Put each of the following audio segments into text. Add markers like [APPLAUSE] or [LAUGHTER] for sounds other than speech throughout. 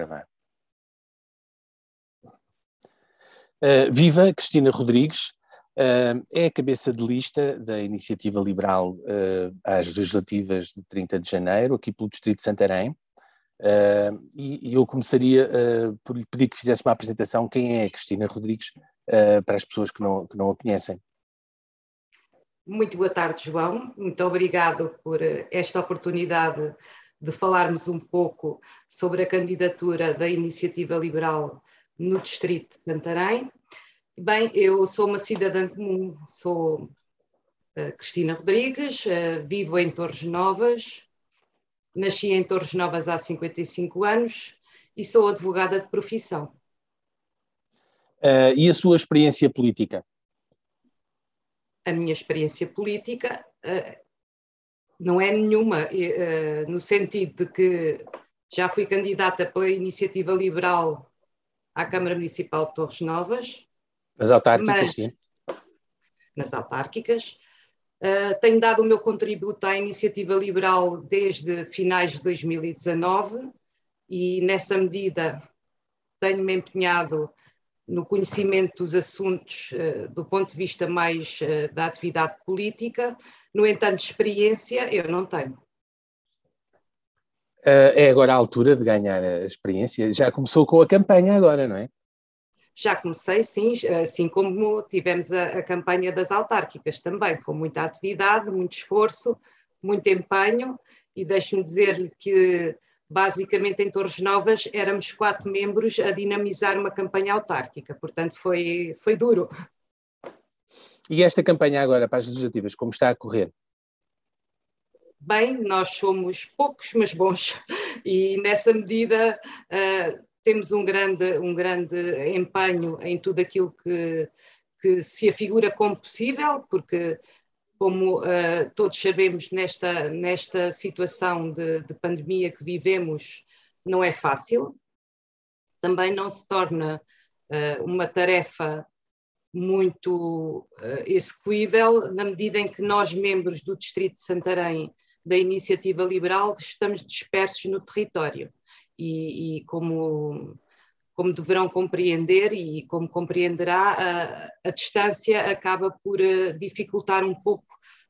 gravar. Uh, viva Cristina Rodrigues, uh, é a cabeça de lista da Iniciativa Liberal uh, às legislativas de 30 de janeiro, aqui pelo Distrito de Santarém. E, e, eu começaria por lhe pedir que fizesse uma apresentação. Quem é Cristina Rodrigues para as pessoas que não, que não a conhecem? Muito boa tarde, João. Muito obrigado por esta oportunidade de falarmos um pouco sobre a candidatura da Iniciativa Liberal no Distrito de Santarém. Bem, eu sou uma cidadã comum, sou uh, Cristina Rodrigues, uh, vivo em Torres Novas, nasci em Torres Novas há 55 anos e sou advogada de profissão. Uh, e a sua experiência política? A minha experiência política não é nenhuma, no sentido de que já fui candidata pela Iniciativa Liberal à Câmara Municipal de Torres Novas. Nas autárquicas, sim. Nas autárquicas. Uh, tenho dado o meu contributo à iniciativa liberal desde finais de 2019 e, nessa medida, tenho-me empenhado no conhecimento dos assuntos uh, do ponto de vista mais uh, da atividade política. No entanto, experiência eu não tenho. Uh, é agora a altura de ganhar a experiência. Já começou com a campanha agora, não é? Já comecei, sim, assim como tivemos a, a campanha das autárquicas também, com muita atividade, muito esforço, muito empenho, e deixe-me dizer-lhe que basicamente em Torres Novas éramos quatro membros a dinamizar uma campanha autárquica, portanto foi, foi duro. E esta campanha agora para as legislativas, como está a correr? bem, nós somos poucos, mas bons, e nessa medida uh, temos um grande, um grande empenho em tudo aquilo que, que se afigura como possível, porque, como uh, todos sabemos, nesta, nesta situação de, de pandemia que vivemos, não é fácil. Também não se torna uh, uma tarefa muito uh, execuível, na medida em que nós, membros do Distrito de Santarém, da iniciativa liberal estamos dispersos no território e, e como, como deverão compreender e como compreenderá, a, a distância acaba por uh, dificultar um pouco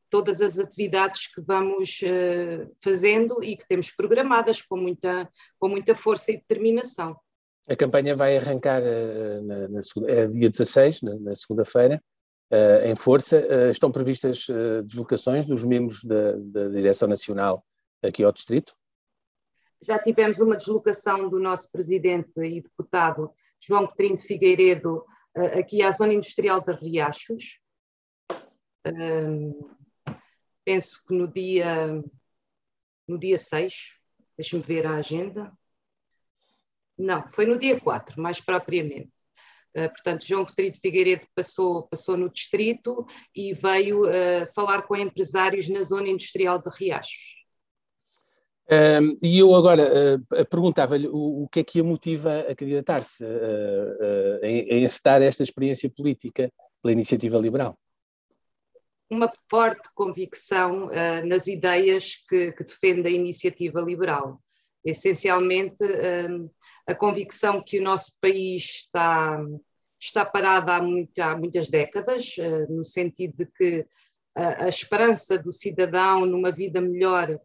todas as atividades que vamos uh, fazendo e que temos programadas com muita, com muita força e determinação. A campanha vai arrancar uh, na, na é dia 16, na, na segunda-feira, uh, em força. Estão previstas deslocações dos membros da, da Direção Nacional aqui ao Distrito? Já tivemos uma deslocação do nosso presidente e deputado João Coutinho de Figueiredo aqui à Zona Industrial de Riachos. penso que no dia, no dia 6, deixe-me ver a agenda. Não, foi no dia 4, mais propriamente. Uh, portanto, João Coutinho de Figueiredo passou, passou no distrito e veio uh, falar com empresários na zona industrial de Riachos. Um, e eu agora uh, perguntava-lhe o, o, que é que a motiva a candidatar-se, uh, a encetar esta experiência política pela iniciativa liberal? Uma forte convicção nas ideias que, que defende a iniciativa liberal. Essencialmente, a convicção que o nosso país está, está parado há, muito, há muitas décadas, no sentido de que a, esperança do cidadão numa vida melhor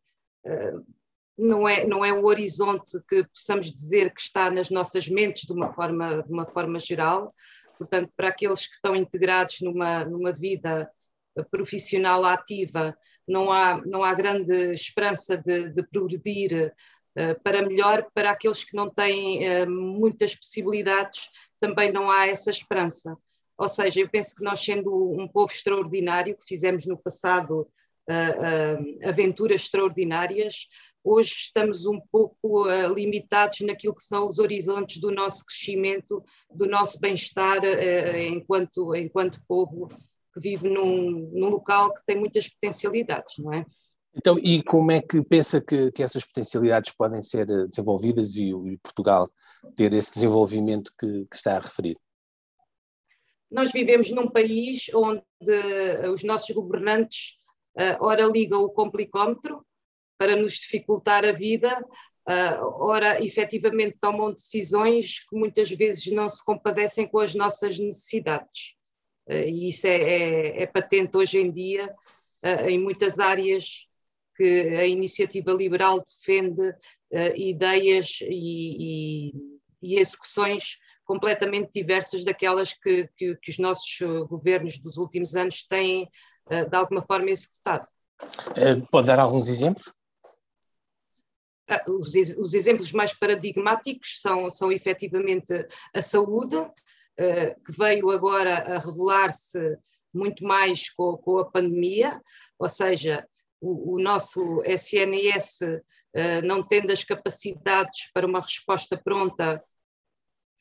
não é, não é o horizonte que possamos dizer que está nas nossas mentes de uma forma, de uma forma geral. Portanto, para aqueles que estão integrados numa, numa vida profissional ativa, não há, não há grande esperança de, de progredir eh, para melhor, para aqueles que não têm eh, muitas possibilidades, também não há essa esperança. Ou seja, eu penso que nós, sendo um povo extraordinário, que fizemos no passado uh, uh, aventuras extraordinárias, hoje estamos um pouco uh, limitados naquilo que são os horizontes do nosso crescimento, do nosso bem-estar enquanto, enquanto povo que vive num, num local que tem muitas potencialidades, não é? Então, e como é que pensa que, que essas potencialidades podem ser desenvolvidas e, e Portugal ter esse desenvolvimento que, que, está a referir? Nós vivemos num país onde os nossos governantes uh, ora ligam o complicómetro para nos dificultar a vida, ora, efetivamente, tomam decisões que muitas vezes não se compadecem com as nossas necessidades. e isso é, é, é, patente hoje em dia em muitas áreas que a iniciativa liberal defende ideias e, e, e execuções completamente diversas daquelas que, que, que, os nossos governos dos últimos anos têm, de alguma forma, executado. Pode dar alguns exemplos? Ah, os, os, exemplos mais paradigmáticos são, são efetivamente a saúde, uh, que veio agora a revelar-se muito mais com, com, a pandemia, ou seja, o, o nosso SNS ah, não tendo as capacidades para uma resposta pronta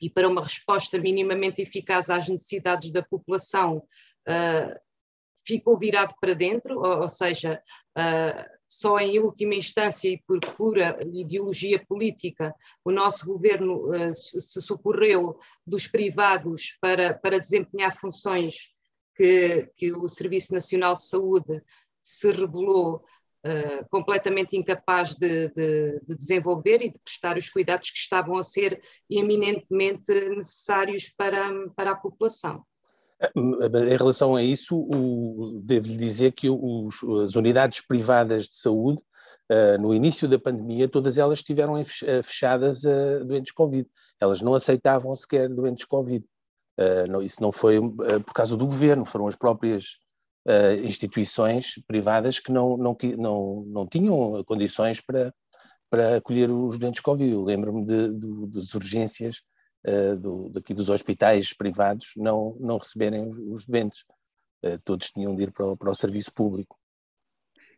e para uma resposta minimamente eficaz às necessidades da população, ficou virado para dentro, ou, seja, só em última instância e por pura ideologia política, o nosso governo uh, se socorreu dos privados para, para desempenhar funções que, que o Serviço Nacional de Saúde se revelou uh, completamente incapaz de, de, de, desenvolver e de prestar os cuidados que estavam a ser eminentemente necessários para, para a população. Em relação a isso, devo-lhe dizer que os, as unidades privadas de saúde, uh, no início da pandemia, todas elas estiveram fechadas a doentes Covid. Elas não aceitavam sequer doentes Covid. Uh, não, isso não foi uh, por causa do governo, foram as próprias instituições privadas que não, não, não, não tinham condições para, para acolher os doentes Covid. Eu lembro-me de, de, das urgências uh, do, daqui dos hospitais privados não, não receberem os, os doentes. Uh, todos tinham de ir para o, para o serviço público.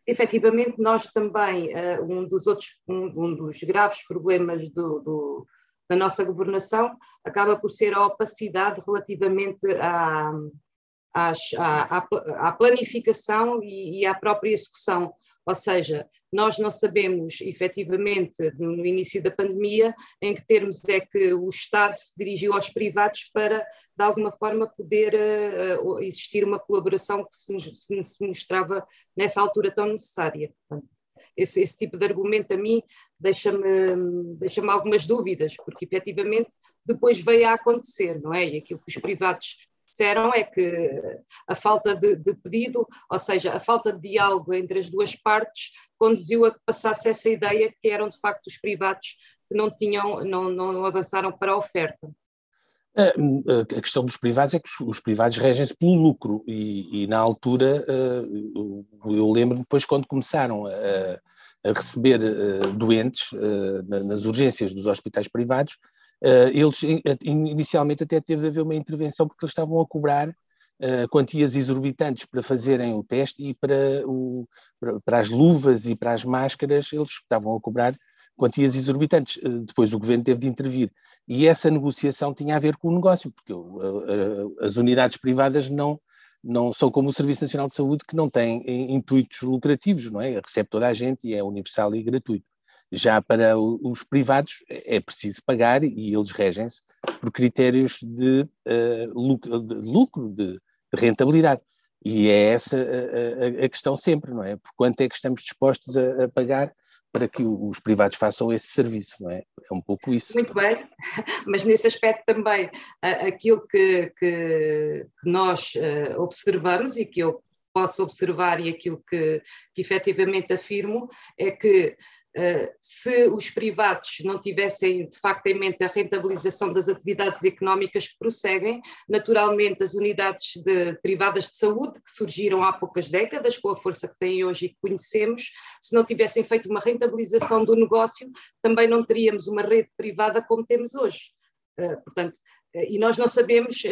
Efetivamente, nós também, uh, um dos outros, um, um, dos graves problemas do, do, da nossa governação acaba por ser a opacidade relativamente à, à, à, à planificação e, e à própria execução. Ou seja, nós não sabemos efetivamente no início da pandemia em que termos é que o Estado se dirigiu aos privados para, de alguma forma, poder uh, existir uma colaboração que se, se mostrava nessa altura tão necessária. esse, esse, tipo de argumento a mim deixa-me deixa algumas dúvidas, porque efetivamente depois veio a acontecer, não é? E aquilo que os privados disseram é que a falta de, de, pedido, ou seja, a falta de diálogo entre as duas partes, conduziu a que passasse essa ideia que eram de facto os privados que não tinham, não, não avançaram para a oferta. A questão dos privados é que os privados regem-se pelo lucro e, e, na altura eu lembro depois quando começaram a, a receber doentes nas urgências dos hospitais privados, eles inicialmente até teve de haver uma intervenção porque eles estavam a cobrar uh, quantias exorbitantes para fazerem o teste e para, o, para, para, as luvas e para as máscaras eles estavam a cobrar quantias exorbitantes. Uh, depois o governo teve de intervir. E essa negociação tinha a ver com o negócio, porque as unidades privadas não, não são como o Serviço Nacional de Saúde, que não tem intuitos lucrativos, não é? Recebe toda a gente e é universal e gratuito. Já para os privados é preciso pagar e eles regem-se por critérios de, uh, lucro, de, lucro, de, rentabilidade. E é essa a, a, a, questão sempre, não é? Por quanto é que estamos dispostos a, a, pagar para que os privados façam esse serviço, não é? É um pouco isso. Muito bem, [LAUGHS] mas nesse aspecto também, aquilo que, que, que nós eh, observamos e que eu posso observar e aquilo que, que efetivamente afirmo é que se os privados não tivessem de facto em mente a rentabilização das atividades económicas que prosseguem, naturalmente as unidades de, privadas de saúde, que surgiram há poucas décadas, com a força que têm hoje e que conhecemos, se não tivessem feito uma rentabilização do negócio, também não teríamos uma rede privada como temos hoje. Eh, portanto, eh, e nós não sabemos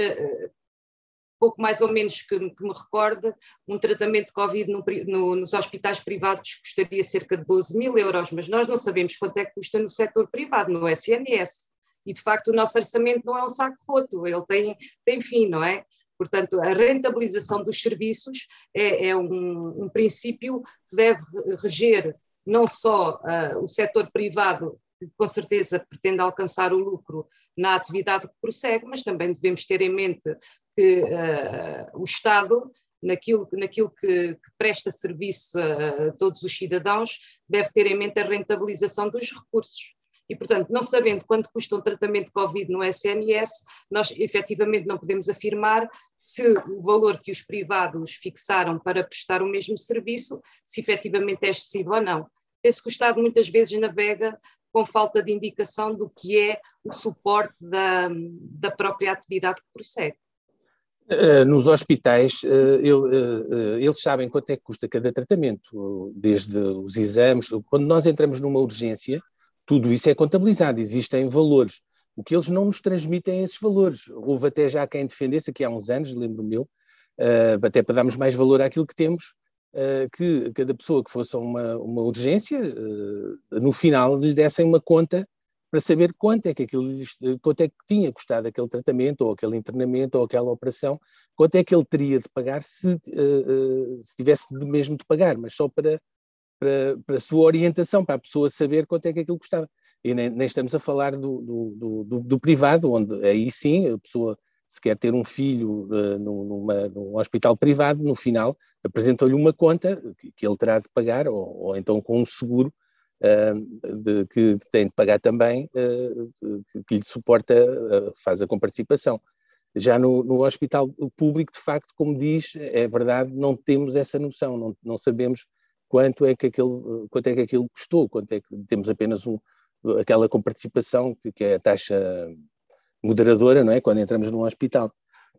pouco mais ou menos que, que me recorde, um tratamento de Covid no, no, nos hospitais privados custaria cerca de 12 mil euros, mas nós não sabemos quanto é que custa no setor privado, no SNS. E de facto o nosso orçamento não é um saco roto, ele tem, tem fim, não é? Portanto, a rentabilização dos serviços é, é um, um, princípio que deve reger não só uh, o setor privado, que com certeza pretende alcançar o lucro na atividade que prossegue, mas também devemos ter em mente que uh, o Estado naquilo, naquilo que, que presta serviço a, a todos os cidadãos, deve ter em mente a rentabilização dos recursos. E, portanto, não sabendo quanto custa um tratamento de Covid no SNS, nós efetivamente não podemos afirmar se o valor que os privados fixaram para prestar o mesmo serviço, se efetivamente é excessivo ou não. Penso que o Estado muitas vezes navega com falta de indicação do que é o suporte da, da própria atividade que prossegue. Uh, nos hospitais, eu, uh, eles sabem quanto é que custa cada tratamento, desde os exames. Quando nós entramos numa urgência, tudo isso é contabilizado, existem valores. O que eles não nos transmitem é esses valores. Houve até já quem defendesse, aqui há uns anos, lembro-me eu, até para darmos mais valor àquilo que temos, que cada pessoa que fosse uma, uma urgência, no final lhe dessem uma conta para saber quanto é que aquilo, quanto é que tinha custado aquele tratamento, ou aquele internamento, ou aquela operação, quanto é que ele teria de pagar se, uh, se tivesse mesmo de pagar, mas só para, para, para a sua orientação, para a pessoa saber quanto é que aquilo custava. E nem, nem estamos a falar do, do, do, do, privado, onde aí sim a pessoa, se quer ter um filho uh, numa, num hospital privado, no final apresentou-lhe uma conta que, que, ele terá de pagar, ou, ou então com um seguro de, que tem de pagar também, uh, que lhe suporta, uh, faz a comparticipação. Já no, no, hospital público, de facto, como diz, é verdade, não temos essa noção, não, não sabemos quanto é que aquilo, quanto é que aquilo custou, quanto é que temos apenas um, aquela comparticipação que, que é a taxa moderadora, não é, quando entramos num hospital.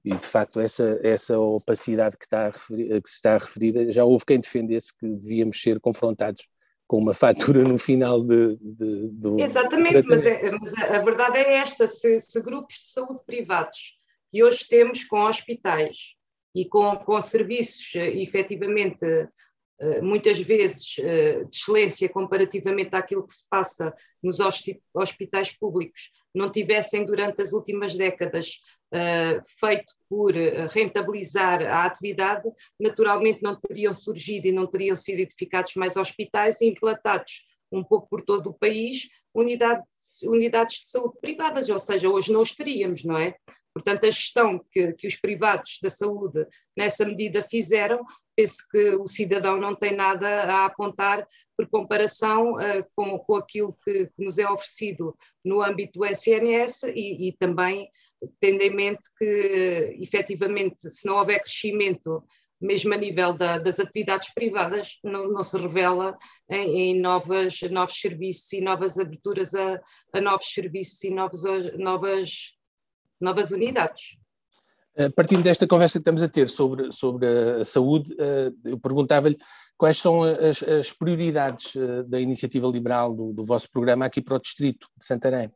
E, de facto, essa, essa opacidade que, está referir, que se está a referir, já houve quem defendesse que devíamos ser confrontados com uma fatura no final de, de, do. Exatamente, mas, é, mas, a verdade é esta: se, se, grupos de saúde privados que hoje temos com hospitais e com, com serviços eh, efetivamente muitas vezes eh, de excelência comparativamente àquilo que se passa nos hospitais públicos, não tivessem durante as últimas décadas eh, feito por rentabilizar a atividade, naturalmente não teriam surgido e não teriam sido edificados mais hospitais e implantados um pouco por todo o país unidades, unidades de saúde privadas, ou seja, hoje não os teríamos, não é? Portanto, a gestão que, que os privados da saúde nessa medida fizeram penso que o cidadão não tem nada a apontar por comparação uh, com, com aquilo que, que, nos é oferecido no âmbito do SNS e, e também tendo em mente que, efetivamente, se não houver crescimento, mesmo a nível da, das atividades privadas, não, não se revela em, em, novas, novos serviços e novas aberturas a, a novos serviços e novos, novas, novas unidades. Eh, partindo desta conversa que estamos a ter sobre, sobre a saúde, eh, eu perguntava-lhe quais são as, as prioridades eh, da iniciativa liberal do, do, vosso programa aqui para o Distrito de Santarém.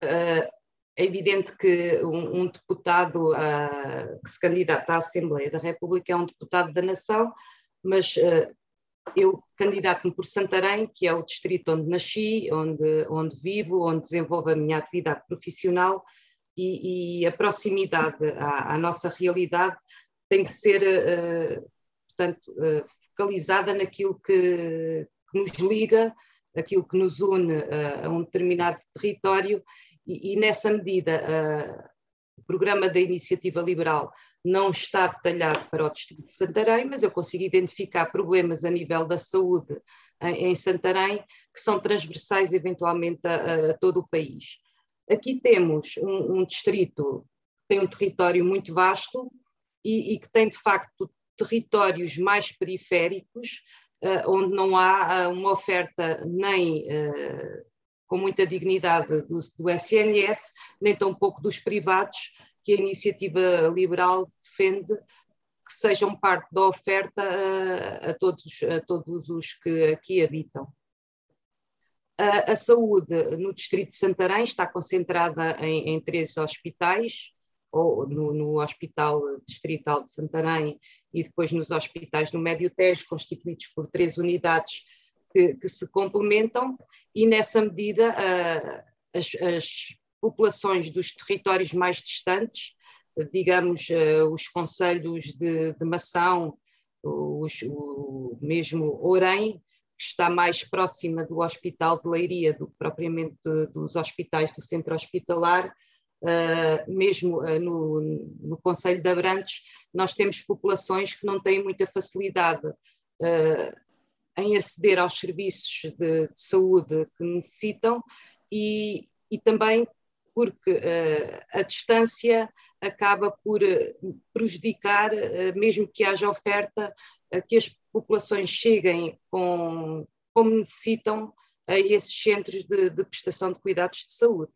é evidente que um, um deputado uh, que se candidata à Assembleia da República é um deputado da nação, mas eu candidato-me por Santarém, que é o distrito onde nasci, onde, onde vivo, onde desenvolvo a minha atividade profissional, e, e a proximidade à, à, nossa realidade tem que ser, uh, portanto, uh, focalizada naquilo que, que, nos liga, aquilo que nos une uh, a um determinado território e, e nessa medida o programa da Iniciativa Liberal não está detalhado para o Distrito de Santarém, mas eu consigo identificar problemas a nível da saúde em, em Santarém que são transversais eventualmente a, a todo o país. Aqui temos um, um distrito que tem um território muito vasto e, e, que tem, de facto, territórios mais periféricos, uh, onde não há uh, uma oferta nem uh, com muita dignidade do, do SNS, nem tampouco dos privados, que a iniciativa liberal defende que sejam parte da oferta a, todos, a todos os que aqui habitam. A, a, saúde no Distrito de Santarém está concentrada em, em três hospitais, ou no, no, Hospital Distrital de Santarém e depois nos hospitais no Médio Tejo, constituídos por três unidades que, que se complementam, e nessa medida uh, as, as, populações dos territórios mais distantes, digamos, uh, os conselhos de, de Mação, os, o mesmo Orem, que está mais próxima do Hospital de Leiria do que propriamente dos hospitais do centro hospitalar, uh, mesmo uh, no, no Conselho de Abrantes, nós temos populações que não têm muita facilidade uh, em aceder aos serviços de, de saúde que necessitam e, e também porque uh, a distância acaba por uh, prejudicar, uh, mesmo que haja oferta, que as populações cheguem com, como necessitam a esses centros de, de, prestação de cuidados de saúde.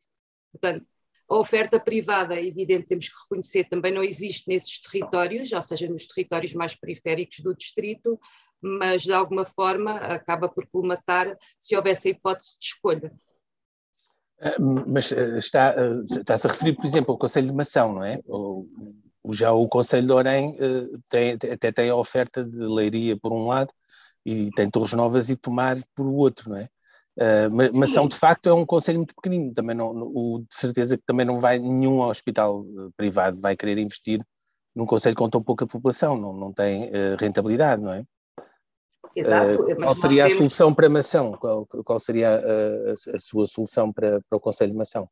Portanto, a oferta privada, é evidente, temos que reconhecer, também não existe nesses territórios, ou seja, nos territórios mais periféricos do distrito, mas de alguma forma acaba por colmatar se houvesse a hipótese de escolha. Ah, mas ah, está, ah, está-se a referir, por exemplo, ao Conselho de Mação, não é? O, já o Conselho de Orem tem, até tem a oferta de leiria por um lado e tem Torres Novas e Tomar por outro, não é? Uh, Mação, de facto, é um conselho muito pequenino, também não, o, de certeza que também não vai, nenhum hospital privado vai querer investir num conselho com tão pouca população, não, não tem uh, rentabilidade, não é? Exato. Uh, qual seria temos... a solução para Mação? Qual, qual seria a, a, sua solução para, para o Conselho de Mação?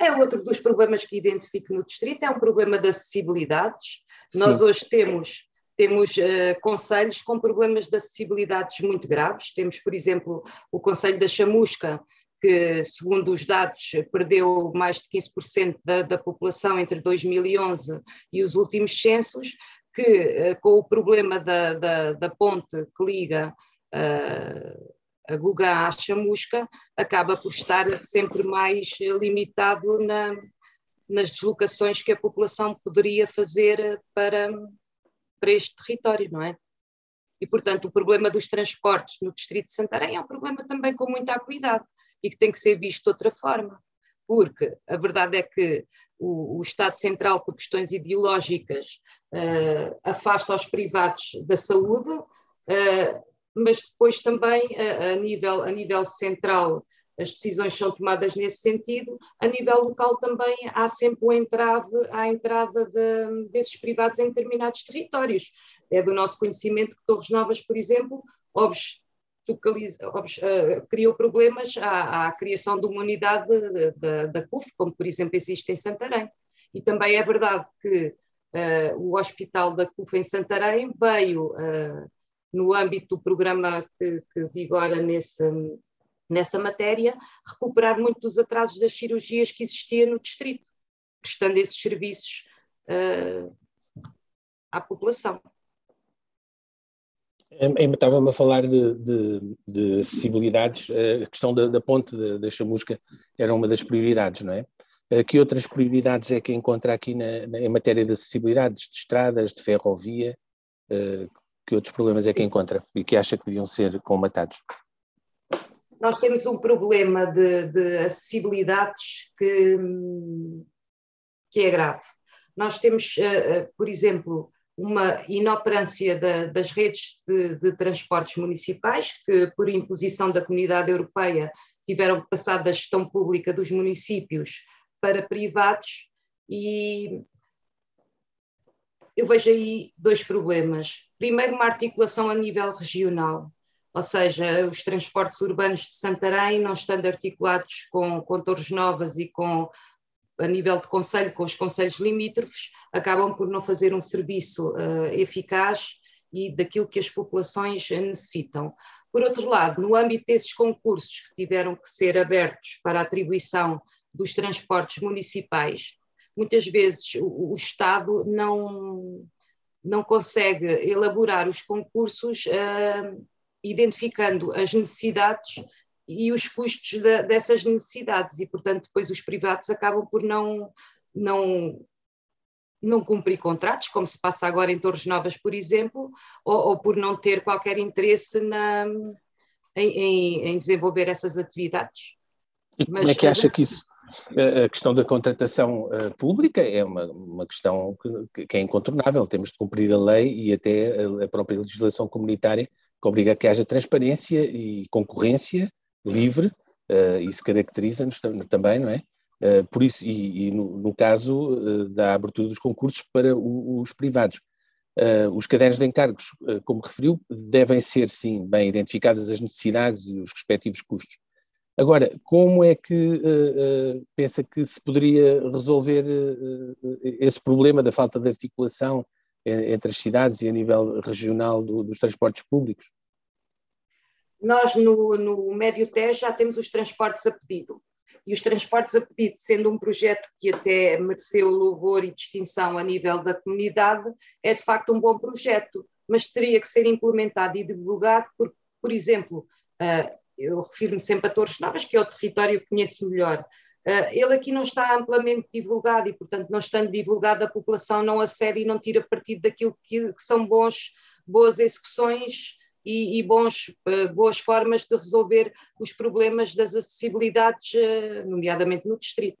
É outro dos problemas que identifico no distrito, é um problema de acessibilidades. Sim. Nós hoje temos, temos uh, conselhos com problemas de acessibilidades muito graves. Temos, por exemplo, o Conselho da Chamusca, que, segundo os dados, perdeu mais de 15% da, da população entre 2011 e os últimos censos, que eh, com o problema da, da, da ponte que liga uh, a Guga à Chamusca, acaba por estar sempre mais limitado na, nas deslocações que a população poderia fazer para, para este território, não é? E, portanto, o problema dos transportes no Distrito de Santarém é um problema também com muita acuidade e que tem que ser visto de outra forma, porque a verdade é que o, o Estado Central, por questões ideológicas, uh, afasta os privados da saúde, uh, mas depois também, a, a, nível, a nível central, as decisões são tomadas nesse sentido. A nível local também há sempre o entrave à entrada de, desses privados em determinados territórios. É do nosso conhecimento que Torres Novas, por exemplo, uh, criou problemas à, à, criação de uma unidade da CUF, como por exemplo existe em Santarém. E também é verdade que uh, o hospital da CUF em Santarém veio, uh, no âmbito do programa que, que vigora nesse, nessa matéria, recuperar muito dos atrasos das cirurgias que existia no distrito, prestando esses serviços à população. Estava-me a falar de, de, de, acessibilidades, a questão da, da ponte da, da chamusca era uma das prioridades, não é? Eh, que outras prioridades é que encontra aqui na, na, em matéria de acessibilidades, de estradas, de ferrovia? Eh, que outros problemas é que encontra e que acha que deviam ser comatados? Nós temos um problema de, de acessibilidades que, que é grave. Nós temos, eh, por exemplo, uma inoperância da, das redes de, de, transportes municipais, que, por imposição da Comunidade Europeia, tiveram que passar da gestão pública dos municípios para privados, e eu vejo aí dois problemas. Primeiro, uma articulação a nível regional, ou seja, os transportes urbanos de Santarém não estando articulados com, com Torres Novas e com a nível de conselho com os conselhos limítrofes, acabam por não fazer um serviço uh, eficaz e daquilo que as populações necessitam. Por outro lado, no âmbito desses concursos que tiveram que ser abertos para atribuição dos transportes municipais, muitas vezes o, o Estado não, não consegue elaborar os concursos uh, identificando as necessidades e os custos de, dessas necessidades. E, portanto, depois os privados acabam por não, não, não cumprir contratos, como se passa agora em Torres Novas, por exemplo, ou, ou por não ter qualquer interesse na, em, em, em desenvolver essas atividades. E como é que acha que isso, a questão da contratação uh, pública é uma, uma questão que, que, é incontornável, temos de cumprir a lei e até a, a própria legislação comunitária que obriga a que haja transparência e concorrência livre, uh, isso caracteriza-nos também, não é? Uh, por isso, e, e no, no, caso uh, da abertura dos concursos para o, os privados. os cadernos de encargos, como referiu, devem ser, sim, bem identificadas as necessidades e os respectivos custos. Agora, como é que pensa que se poderia resolver esse problema da falta de articulação entre as cidades e a nível regional do, dos transportes públicos? Nós, no, no Médio Tejo, já temos os transportes a pedido. E os transportes a pedido, sendo um projeto que até mereceu louvor e distinção a nível da comunidade, é de facto um bom projeto, mas teria que ser implementado e divulgado por, por exemplo, eu refiro-me sempre a Torres Novas, que é o território que conheço melhor. Uh, ele aqui não está amplamente divulgado e, portanto, não estando divulgado, a população não acede e não tira partido daquilo que, que são bons, boas execuções e, e bons, uh, boas formas de resolver os problemas das acessibilidades, uh, nomeadamente no distrito.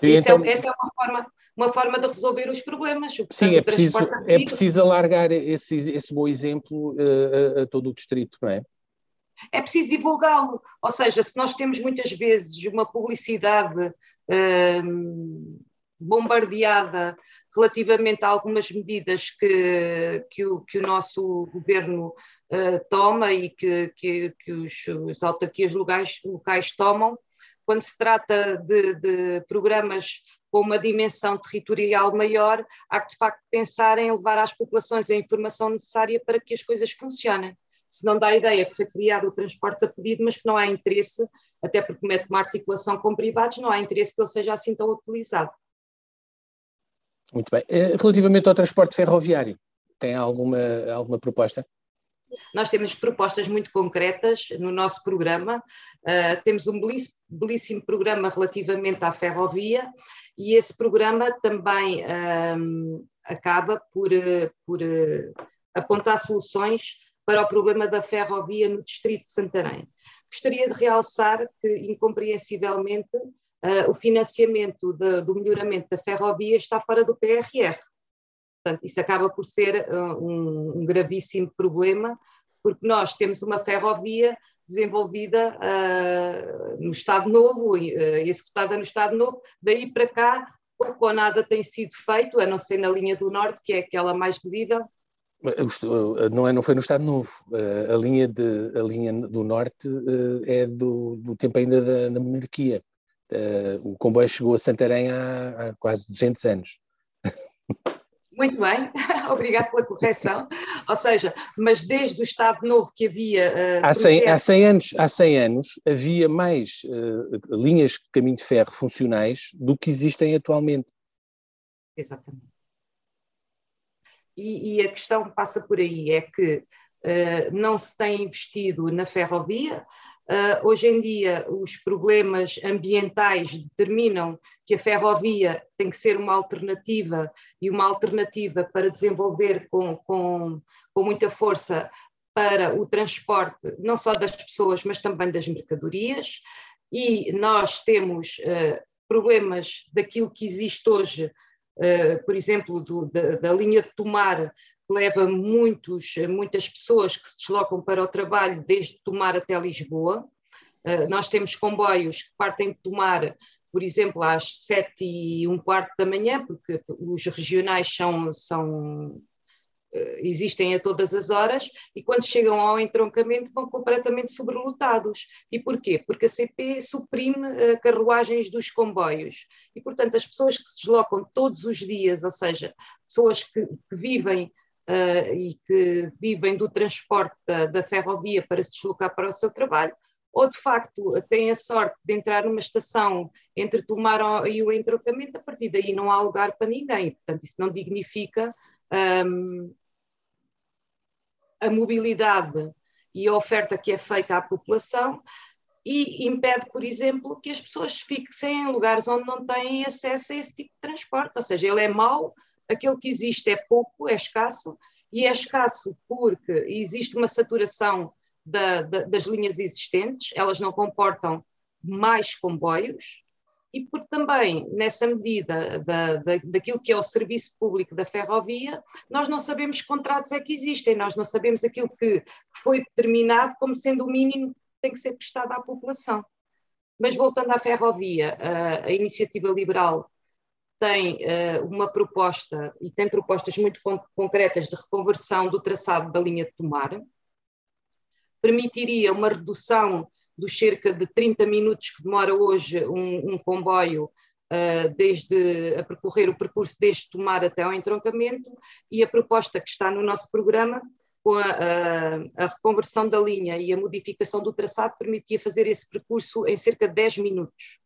Sim, é então... é, essa é uma forma, uma forma de resolver os problemas. Portanto, Sim, é preciso, é preciso alargar esse, esse bom exemplo a, a todo o distrito, não é? é preciso divulgá-lo. Ou seja, se nós temos muitas vezes uma publicidade hum, bombardeada relativamente a algumas medidas que, que, o, que o nosso governo uh, toma e que, que, que os, as autarquias locais, locais tomam, quando se trata de, de programas com uma dimensão territorial maior, há que de facto pensar em levar às populações a informação necessária para que as coisas funcionem se não dá a ideia que foi criado o transporte a pedido, mas que não há interesse, até porque mete uma articulação com privados, não há interesse que ele seja assim tão utilizado. Muito bem. Eh, relativamente ao transporte ferroviário, tem alguma, alguma proposta? Nós temos propostas muito concretas no nosso programa. Uh, temos um belíssimo, belíssimo, programa relativamente à ferrovia e esse programa também um, acaba por, eh, por uh, apontar soluções para o problema da ferrovia no distrito de Santarém. Gostaria de realçar que, incompreensivelmente, uh, o financiamento de, do melhoramento da ferrovia está fora do PRR. Portanto, isso acaba por ser uh, um, um, gravíssimo problema, porque nós temos uma ferrovia desenvolvida uh, no Estado Novo, executada no Estado Novo, daí para cá pouco ou nada tem sido feito, a não ser na linha do Norte, que é aquela mais visível, não, é, não foi no Estado Novo. A linha, de, a linha do Norte é do, do tempo ainda da, da monarquia. Eh, o comboio chegou a Santarém há, há quase 200 anos. Muito bem, [LAUGHS] obrigado pela correção. Ou seja, mas desde o Estado Novo que havia. Uh, há, 100, há, 100 anos, há 100 anos havia mais uh, linhas de caminho de ferro funcionais do que existem atualmente. Exatamente. E, e, a questão passa por aí, é que uh, não se tem investido na ferrovia. Uh, hoje em dia, os problemas ambientais determinam que a ferrovia tem que ser uma alternativa e uma alternativa para desenvolver com, com, com muita força para o transporte, não só das pessoas, mas também das mercadorias. E nós temos uh, problemas daquilo que existe hoje Uh, por exemplo, do, da, da, linha de Tomar, leva muitos, muitas pessoas que se deslocam para o trabalho desde Tomar até Lisboa. Uh, nós temos comboios que partem de Tomar, por exemplo, às sete e um quarto da manhã, porque os regionais são, são eh, existem a todas as horas e quando chegam ao entroncamento vão completamente sobrelotados. E porquê? Porque a CP suprime uh, carruagens dos comboios e, portanto, as pessoas que se deslocam todos os dias, ou seja, pessoas que, que vivem uh, e que vivem do transporte da, da ferrovia para se deslocar para o seu trabalho, ou de facto têm a sorte de entrar numa estação entre Tomar e o entroncamento, a partir daí não há lugar para ninguém. Portanto, isso não dignifica um, a mobilidade e a oferta que é feita à população e impede, por exemplo, que as pessoas fixem em lugares onde não têm acesso a esse tipo de transporte. Ou seja, ele é mau, aquele que existe é pouco, é escasso, e é escasso porque existe uma saturação da, da, das linhas existentes, elas não comportam mais comboios, e porque também, nessa medida da, da, daquilo que é o serviço público da ferrovia, nós não sabemos que contratos é que existem, nós não sabemos aquilo que foi determinado como sendo o mínimo que tem que ser prestado à população. Mas voltando à ferrovia, a, a iniciativa liberal tem uh, uma proposta, e tem propostas muito con concretas de reconversão do traçado da linha de Tomar, permitiria uma redução dos cerca de 30 minutos que demora hoje um, um comboio uh, desde a percorrer o percurso desde Tomar até ao entroncamento e a proposta que está no nosso programa com a, a, a, reconversão da linha e a modificação do traçado permitia fazer esse percurso em cerca de 10 minutos.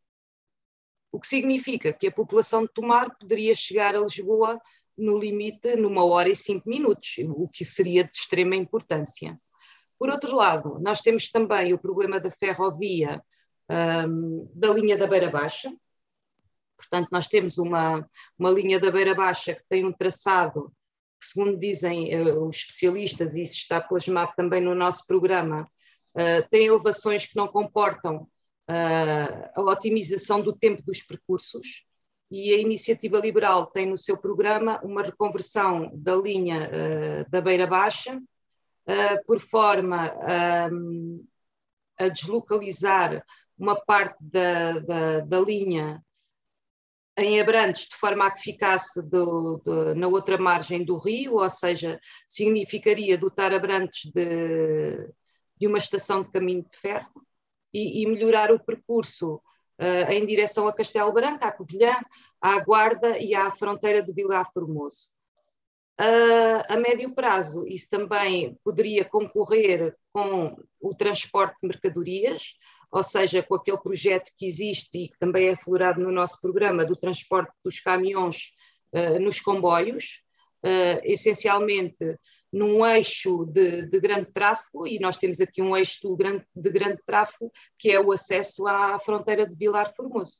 O que significa que a população de Tomar poderia chegar a Lisboa no limite numa hora e cinco minutos, o que seria de extrema importância. Por outro lado, nós temos também o problema da ferrovia um, da linha da Beira Baixa. Portanto, nós temos uma, uma linha da Beira Baixa que tem um traçado que, segundo dizem uh, os especialistas, e isso está plasmado também no nosso programa, uh, tem elevações que não comportam a otimização do tempo dos percursos. E a Iniciativa Liberal tem no seu programa uma reconversão da linha uh, da Beira Baixa, uh, por forma a deslocalizar uma parte da, da, da, linha em Abrantes, de forma a que ficasse do, na outra margem do rio, ou seja, significaria dotar Abrantes de, de uma estação de caminho de ferro e, e melhorar o percurso uh, em direção a Castelo Branco, à Covilhã, à Guarda e à fronteira de Vila Formoso. Uh, a médio prazo, isso também poderia concorrer com o transporte de mercadorias, ou seja, com aquele projeto que existe e que também é aflorado no nosso programa do transporte dos caminhões uh, nos comboios, uh, essencialmente num eixo de, de, grande tráfego, e nós temos aqui um eixo de grande, de grande tráfego, que é o acesso à fronteira de Vilar Formoso.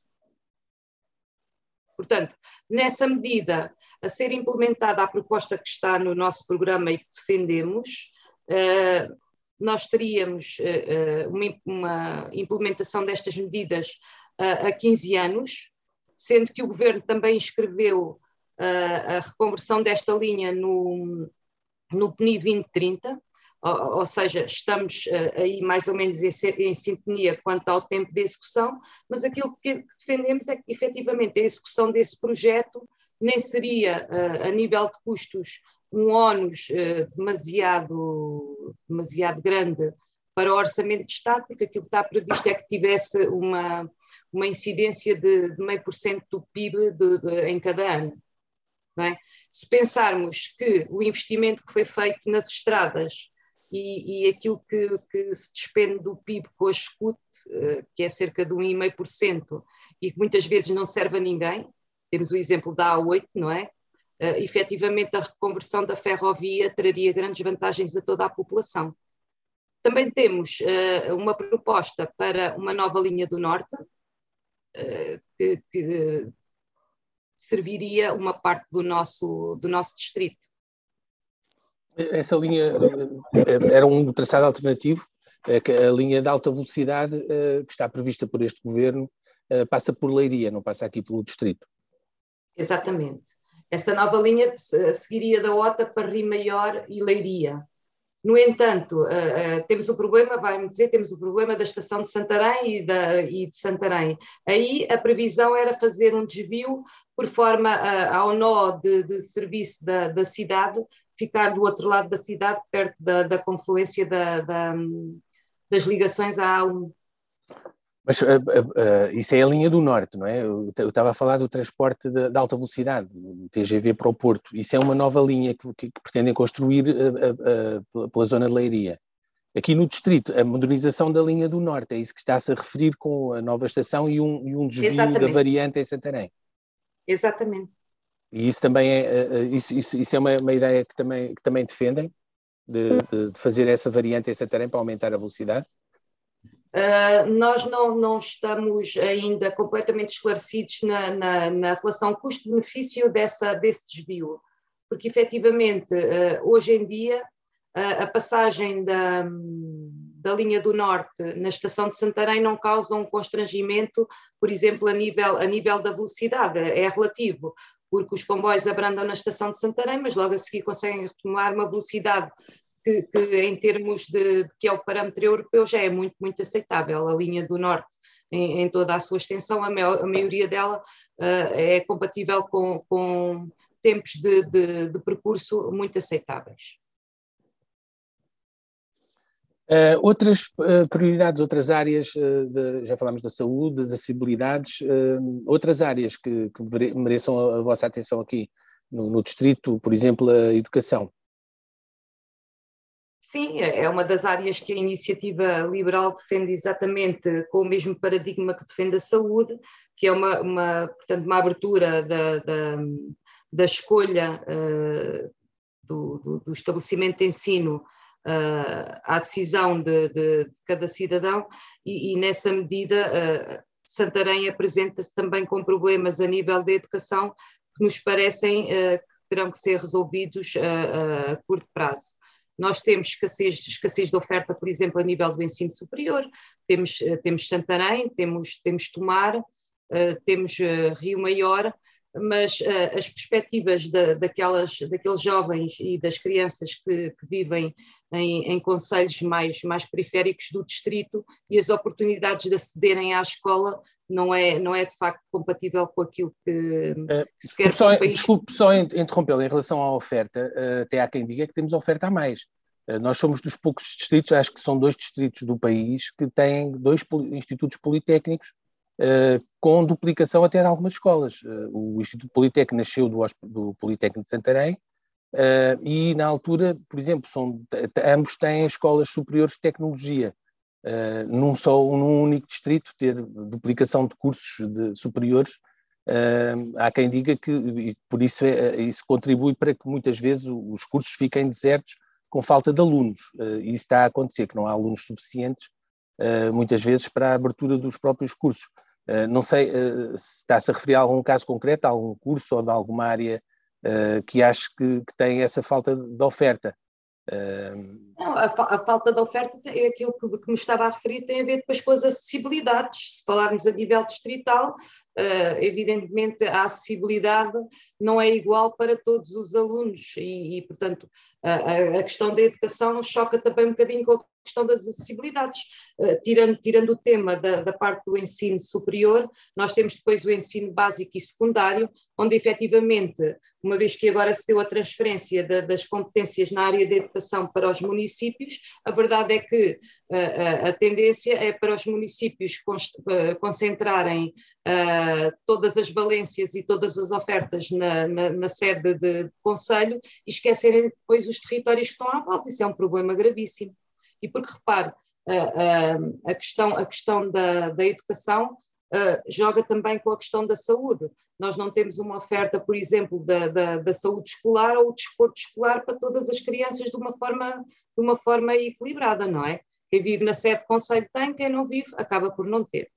Portanto, nessa medida, a ser implementada a proposta que está no nosso programa e que defendemos, uh, nós teríamos uh, uma, uma, implementação destas medidas uh, a 15 anos, sendo que o Governo também escreveu a reconversão desta linha no, no PNI 2030, ou, ou seja, estamos uh, aí mais ou menos em, em, sintonia quanto ao tempo de execução, mas aquilo que defendemos é que efetivamente a execução desse projeto nem seria uh, a nível de custos um ónus uh, demasiado, demasiado grande para o orçamento de Estado, porque aquilo que está previsto é que tivesse uma, uma incidência de, de meio por cento do PIB de, de, em cada ano. É? Se pensarmos que o investimento que foi feito nas estradas e, e aquilo que, que, se despende do PIB com a escute, uh, que é cerca de 1,5%, e que muitas vezes não serve a ninguém, temos o exemplo da A8, não é? Uh, efetivamente, a reconversão da ferrovia traria grandes vantagens a toda a população. Também temos uh, uma proposta para uma nova linha do Norte, uh, que, que, serviria uma parte do nosso, do nosso distrito. Essa linha eh, era um traçado alternativo, é a linha de alta velocidade eh, que está prevista por este governo eh, passa por Leiria, não passa aqui pelo distrito. Exatamente. Essa nova linha seguiria da OTA para Rio Maior e Leiria. No entanto, uh, uh, temos o problema, vai-me dizer, temos o problema da estação de Santarém e, da, e de Santarém. Aí a previsão era fazer um desvio por forma uh, ao nó de, de serviço da, da, cidade, ficar do outro lado da cidade, perto da, da confluência da, das ligações à A1. Mas uh, uh, isso é a linha do norte, não é? Eu estava a falar do transporte de, de, alta velocidade, TGV para o Porto. Isso é uma nova linha que, que, que pretendem construir uh, pela zona de Leiria. Aqui no distrito, a modernização da linha do norte, é isso que está-se a referir com a nova estação e um, e um desvio Exatamente. da variante em Santarém. Exatamente. E isso também é, isso, isso, isso é uma, uma, ideia que também, que também defendem, de, de, de fazer essa variante em Santarém para aumentar a velocidade? Uh, nós não, não, estamos ainda completamente esclarecidos na, na, na relação custo-benefício desse desvio, porque efetivamente uh, hoje em dia uh, a passagem da, da linha do Norte na estação de Santarém não causa um constrangimento, por exemplo, a nível, a nível da velocidade, é relativo, porque os comboios abrandam na estação de Santarém, mas logo a seguir conseguem retomar uma velocidade que, que em termos de, de, que é o parâmetro europeu já é muito, muito aceitável. A linha do Norte, em, em toda a sua extensão, a, maior, a maioria dela uh, é compatível com, com tempos de, de, de percurso muito aceitáveis. Uh, outras uh, prioridades, outras áreas, de, já falámos da saúde, das acessibilidades, outras áreas que, que, mereçam a, a, vossa atenção aqui no, no, distrito, por exemplo, a educação. Sim, é, uma das áreas que a iniciativa liberal defende exatamente com o mesmo paradigma que defende a saúde, que é uma, uma portanto, uma abertura da, da, da escolha do, do, do estabelecimento de ensino uh, à decisão de, de, de, cada cidadão e, e nessa medida uh, Santarém apresenta-se também com problemas a nível da educação que nos parecem uh, que terão que ser resolvidos a curto prazo. Nós temos escassez, escassez de oferta, por exemplo, a nível do ensino superior, temos, temos Santarém, temos, temos Tomar, uh, temos uh, Rio Maior, mas as perspectivas da, daquelas, daqueles jovens e das crianças que, que vivem em, em conselhos mais, mais periféricos do distrito e as oportunidades de acederem à escola não é, não é de facto compatível com aquilo que, uh, que se quer só, país. Desculpe só interrompê-lo, em relação à oferta, uh, até há quem diga que temos oferta a mais. nós somos dos poucos distritos, acho que são dois distritos do país, que têm dois institutos politécnicos com duplicação até de algumas escolas. O Instituto Politécnico nasceu do, do Politécnico de Santarém e, na altura, por exemplo, são, ambos têm escolas superiores de tecnologia. Num só, num único distrito, ter duplicação de cursos de, superiores, há quem diga que por isso, é, isso contribui para que muitas vezes os cursos fiquem desertos com falta de alunos. e isso está a acontecer, que não há alunos suficientes, muitas vezes, para a abertura dos próprios cursos. Eh, não sei uh, se está-se a referir a algum caso concreto, a algum curso ou de alguma área uh, que acho que, que, tem essa falta de oferta. A, fa a, falta de oferta é aquilo que, que, me estava a referir, tem a ver depois com as acessibilidades. Se falarmos a nível distrital, evidentemente a acessibilidade não é igual para todos os alunos e, e portanto, a, a, questão da educação choca também um bocadinho com a questão das acessibilidades. Uh, tirando, tirando o tema da, da, parte do ensino superior, nós temos depois o ensino básico e secundário, onde efetivamente, uma vez que agora se deu a transferência da, das competências na área da educação para os municípios, a verdade é que uh, a tendência é para os municípios concentrarem todas as valências e todas as ofertas na, na, na sede de, de conselho e esquecerem depois os territórios que estão à volta. Isso é um problema gravíssimo. E porque, repare, a, a, questão, a questão da, da educação joga também com a questão da saúde. Nós não temos uma oferta, por exemplo, da, da, da, saúde escolar ou o desporto escolar para todas as crianças de uma forma, de uma forma equilibrada, não é? Quem vive na sede conselho tem, quem não vive acaba por não ter.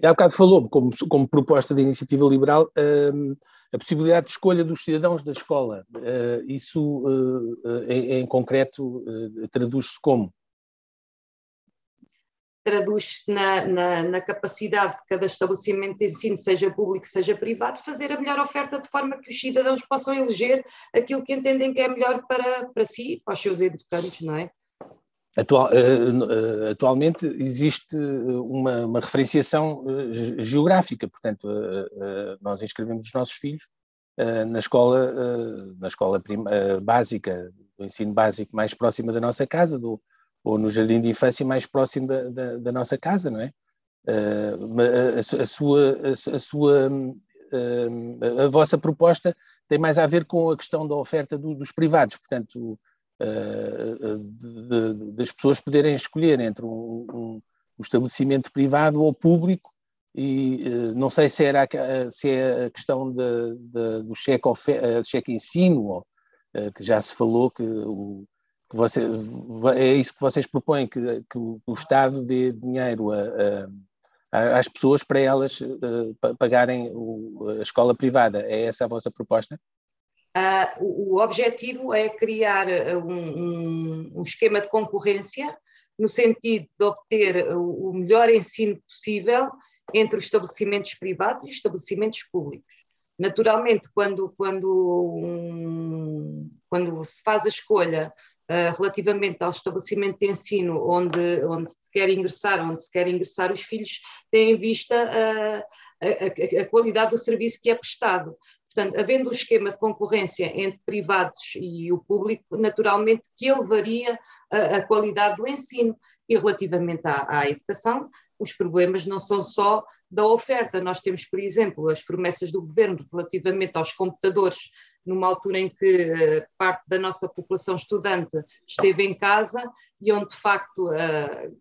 E há bocado falou, como, como proposta de iniciativa liberal, um, a possibilidade de escolha dos cidadãos da escola. Uh, isso, uh, em, concreto, uh, traduz-se como? Traduz-se na, na, na, capacidade de cada estabelecimento de ensino, seja público, seja privado, fazer a melhor oferta de forma que os cidadãos possam eleger aquilo que entendem que é melhor para, para si, para os seus educantes, não é? Atual, uh, atualmente existe uma, uma referenciação geográfica, portanto, nós inscrevemos os nossos filhos na escola, na escola prima, básica, do ensino básico mais próxima da nossa casa, do, ou no jardim de infância mais próximo da, da, da nossa casa, não é? A, a, sua, a, a sua a vossa proposta tem mais a ver com a questão da oferta do, dos privados, portanto, de, de, das pessoas poderem escolher entre um, um, um estabelecimento privado ou público e uh, não sei se, era se é a questão de, de, do cheque, cheque ensino, que já se falou que, o, que você, é isso que vocês propõem, que, que o, o, Estado dê dinheiro a, a, às pessoas para elas pagarem o, a escola privada. É essa a vossa proposta? Uh, o, o, objetivo é criar ah, um, um, um, esquema de concorrência no sentido de obter o, o melhor ensino possível entre os estabelecimentos privados e os estabelecimentos públicos. Naturalmente, quando, quando, um, quando se faz a escolha uh, relativamente ao estabelecimento de ensino onde, onde se quer ingressar, onde se quer ingressar os filhos, tem em vista uh, a, a, a, qualidade do serviço que é prestado. Portanto, havendo o esquema de concorrência entre privados e o público, naturalmente que elevaria a, a qualidade do ensino. E relativamente à, à, educação, os problemas não são só da oferta. Nós temos, por exemplo, as promessas do governo relativamente aos computadores, numa altura em que uh, parte da nossa população estudante esteve em casa e onde, de facto, uh,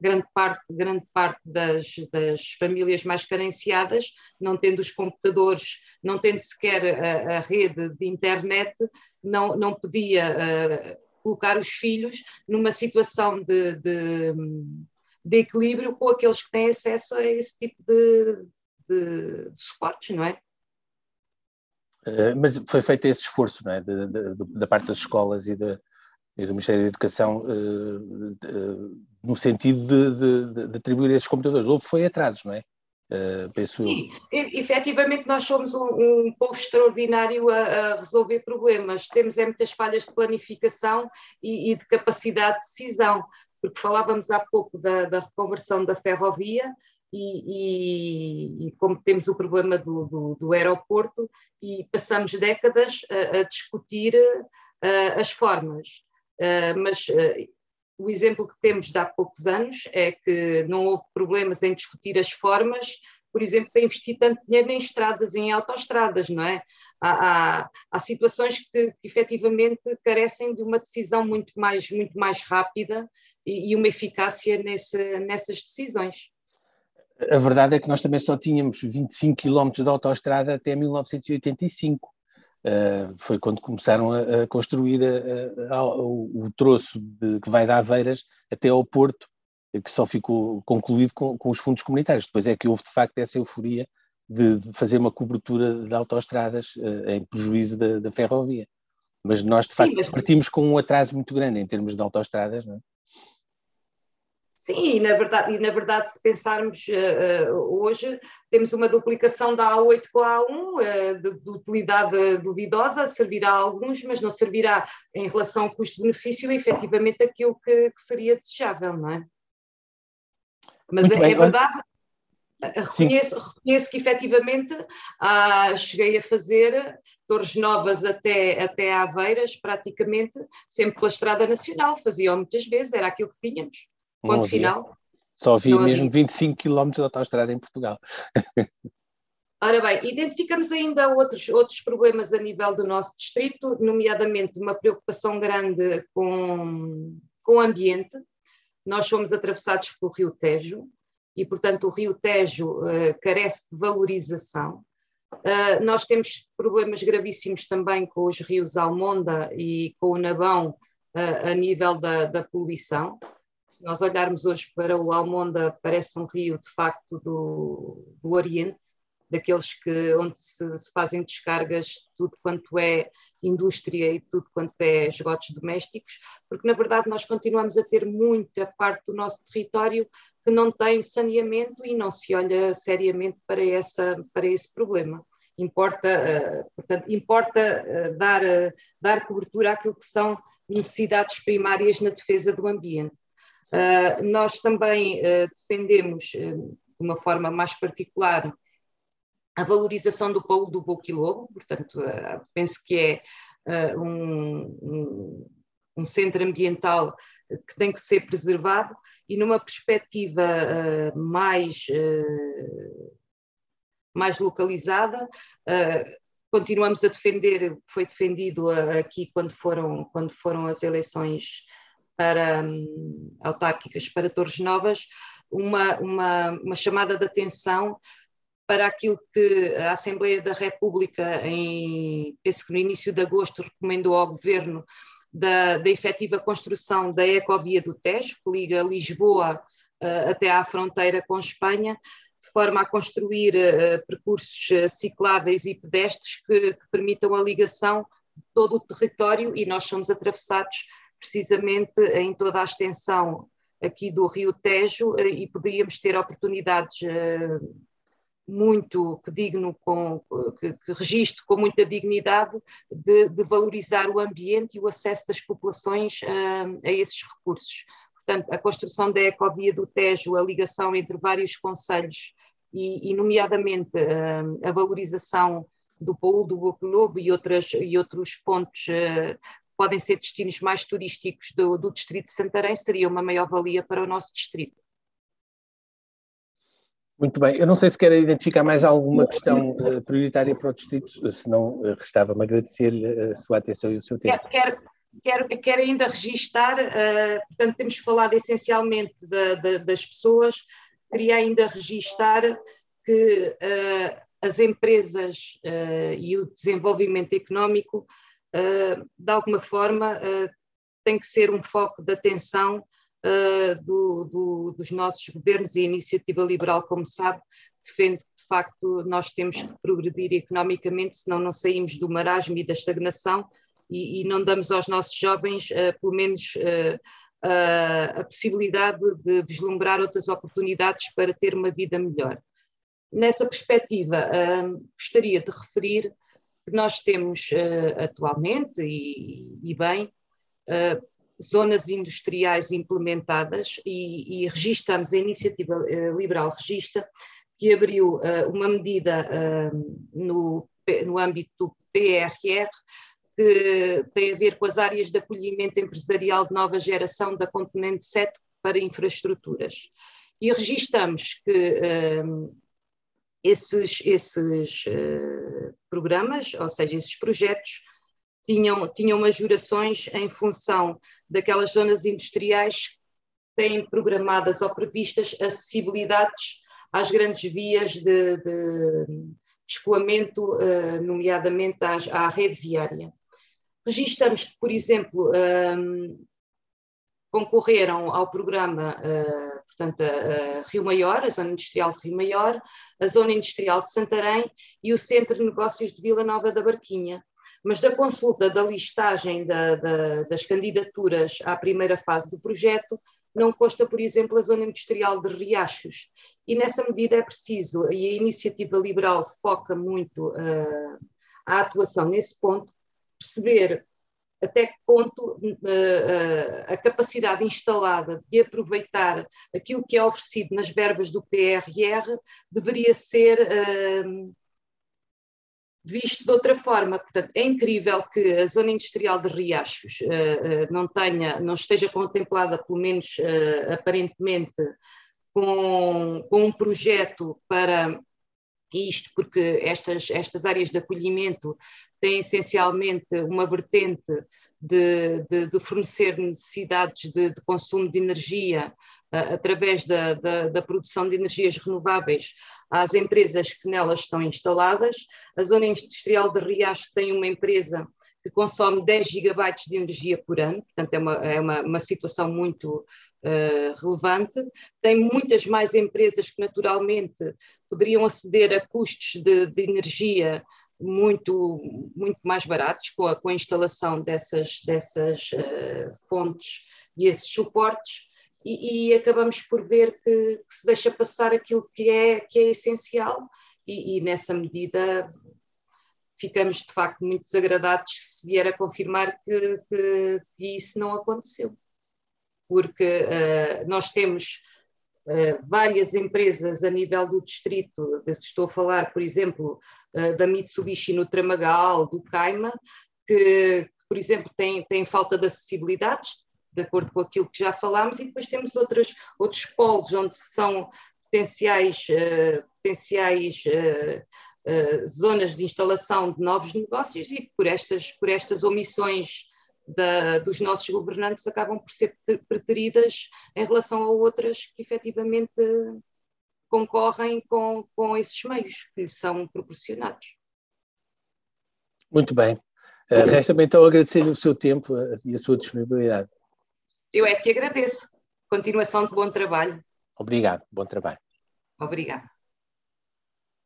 grande parte, grande parte das, das, famílias mais carenciadas, não tendo os computadores, não tendo sequer a, a rede de internet, não, não podia uh, colocar os filhos numa situação de, de, de, equilíbrio com aqueles que têm acesso a esse tipo de, de, de suportes, não é? Uh, mas foi feito esse esforço, não é? da parte das escolas e da e do Ministério da Educação uh, uh, no sentido de, de, de, atribuir esses computadores. Houve foi atrasos, não é? Uh, penso Sim, eu. efetivamente nós somos um, um povo extraordinário a, a, resolver problemas. Temos é, muitas falhas de planificação e, e, de capacidade de decisão, porque falávamos há pouco da, da reconversão da ferrovia e, e, e, como temos o problema do, do, do aeroporto e passamos décadas a, a discutir uh, as formas. Uh, mas uh, o exemplo que temos de há poucos anos é que não houve problemas em discutir as formas, por exemplo, para investir tanto dinheiro em estradas em autoestradas, não é? Há, há, há situações que, que efetivamente carecem de uma decisão muito mais, muito mais rápida e, e uma eficácia nesse, nessas decisões. A verdade é que nós também só tínhamos 25 km de autoestrada até 1985. Uh, foi quando começaram a, a construir a, a, o, troço de, que vai de Aveiras até ao Porto, que só ficou concluído com, com, os fundos comunitários. Depois é que houve, de facto, essa euforia de, de fazer uma cobertura de autoestradas uh, em prejuízo da, da, ferrovia. Mas nós, de facto, Sim, mas... partimos com um atraso muito grande em termos de autoestradas, não é? Sim, e na verdade, e na verdade se pensarmos uh, uh, hoje, temos uma duplicação da A8 com a A1, uh, de, de, utilidade duvidosa, servirá a alguns, mas não servirá em relação ao custo-benefício efetivamente aquilo que, que, seria desejável, não é? Mas é, é, verdade, reconheço, reconheço, que efetivamente ah, cheguei a fazer Torres Novas até, até Aveiras, praticamente sempre pela Estrada Nacional, fazia muitas vezes, era aquilo que tínhamos. Ponto final. Só havia mesmo havia. 25 km de autoestrada em Portugal. [LAUGHS] Ora bem, identificamos ainda outros, outros problemas a nível do nosso distrito, nomeadamente uma preocupação grande com, com o ambiente. Nós somos atravessados pelo Rio Tejo e, portanto, o Rio Tejo uh, carece de valorização. Uh, nós temos problemas gravíssimos também com os rios Almonda e com o Nabão uh, a nível da, da poluição se nós olharmos hoje para o Almonda, parece um rio de facto do, do Oriente, daqueles que, onde se, se, fazem descargas de tudo quanto é indústria e tudo quanto é esgotos domésticos, porque na verdade nós continuamos a ter muita parte do nosso território que não tem saneamento e não se olha seriamente para, essa, para esse problema. Importa, uh, portanto, importa uh, dar, uh, dar cobertura àquilo que são necessidades primárias na defesa do ambiente. Uh, nós também uh, defendemos, uh, de uma forma mais particular, a valorização do Paulo do Boquilobo, portanto, penso que é um, um, um, centro ambiental que tem que ser preservado e numa perspectiva mais, mais localizada, continuamos a defender, foi defendido aqui quando foram, quando foram as eleições para um, autárquicas para Torres Novas, uma, uma, uma chamada de atenção para aquilo que a Assembleia da República, em, penso que no início de agosto, recomendou ao Governo da, da efetiva construção da ecovia do Tejo, que liga Lisboa uh, até à fronteira com Espanha, de forma a construir uh, percursos uh, cicláveis e pedestres que, que permitam a ligação de todo o território e nós somos atravessados precisamente em toda a extensão aqui do Rio Tejo eh, e poderíamos ter oportunidades eh, muito que digno com que, que registro com muita dignidade de, de, valorizar o ambiente e o acesso das populações a, a esses recursos. Portanto, a construção da ecovia do Tejo, a ligação entre vários conselhos e, e nomeadamente a, a valorização do Paú, do Boco Lobo e, outras, e outros pontos podem ser destinos mais turísticos do, do distrito de Santarém, seria uma maior valia para o nosso distrito. Muito bem. Eu não sei se quer identificar mais alguma questão uh, prioritária para o Distrito, senão uh, restava-me agradecer-lhe a sua atenção e o seu tempo. Quero, quero, quero ainda registar, uh, portanto, temos falado essencialmente da, da, das pessoas, queria ainda registar que as empresas e o desenvolvimento económico, de alguma forma, tem que ser um foco de atenção uh, do, do, dos nossos governos e a iniciativa liberal, como sabe, defende que, de facto, nós temos que progredir economicamente, senão não saímos do marasmo e da estagnação e, e não damos aos nossos jovens, pelo menos, a possibilidade de vislumbrar outras oportunidades para ter uma vida melhor. Nessa perspectiva, gostaria de referir que nós temos atualmente, e, e bem, zonas industriais implementadas e, e registramos, a iniciativa eh, liberal registra, que abriu uh, uma medida uh, no, no âmbito do PRR, que tem a ver com as áreas de acolhimento empresarial de nova geração da componente 7 para infraestruturas. E registramos que esses, esses uh, programas, ou seja, esses projetos, tinham, tinham majorações em função daquelas zonas industriais que têm programadas ou previstas acessibilidades às grandes vias de, de, de escoamento, uh, nomeadamente às, à rede viária. Registramos que, por exemplo, um, concorreram ao programa, uh, portanto, a, a, Rio Maior, a Zona Industrial de Rio Maior, a Zona Industrial de Santarém e o Centro de Negócios de Vila Nova da Barquinha mas da consulta da listagem da, da, das candidaturas à primeira fase do projeto não consta, por exemplo, a zona industrial de Riachos. E nessa medida é preciso, e a iniciativa liberal foca muito uh, a atuação nesse ponto, perceber até que ponto uh, uh, a capacidade instalada de aproveitar aquilo que é oferecido nas verbas do PRR deveria ser visto de outra forma. Portanto, é incrível que a zona industrial de Riachos uh, não tenha, não esteja contemplada, pelo menos aparentemente, com, com um projeto para isto, porque estas, estas áreas de acolhimento têm essencialmente uma vertente de, de, de fornecer necessidades de, de, consumo de energia uh, através da, da, da, produção de energias renováveis às empresas que nelas estão instaladas. A zona industrial de Riacho tem uma empresa que consome 10 gigabytes de energia por ano, portanto é uma, é uma, uma situação muito uh, relevante. Tem muitas mais empresas que naturalmente poderiam aceder a custos de, de energia muito, muito mais baratos com a, com a instalação dessas, dessas uh, fontes e esses suportes, e, e acabamos por ver que, que, se deixa passar aquilo que é, que é essencial, e, e, nessa medida ficamos de facto muito desagradados se vier a confirmar que, que, que isso não aconteceu. Porque uh, nós temos uh, várias empresas a nível do distrito, estou a falar, por exemplo, uh, da Mitsubishi no Tramagal, do Caima, que, por exemplo, têm, têm falta de acessibilidades, de acordo com aquilo que já falámos, e depois temos outros, outros polos onde são potenciais, uh, potenciais uh, uh, zonas de instalação de novos negócios e por estas, por estas omissões da, dos nossos governantes acabam por ser preteridas em relação a outras que efetivamente concorrem com, com esses meios que lhes são proporcionados. Muito bem. Uh, Resta-me então agradecer o seu tempo e a sua disponibilidade. Eu é que agradeço. Continuação de bom trabalho. Obrigado, bom trabalho. Obrigada.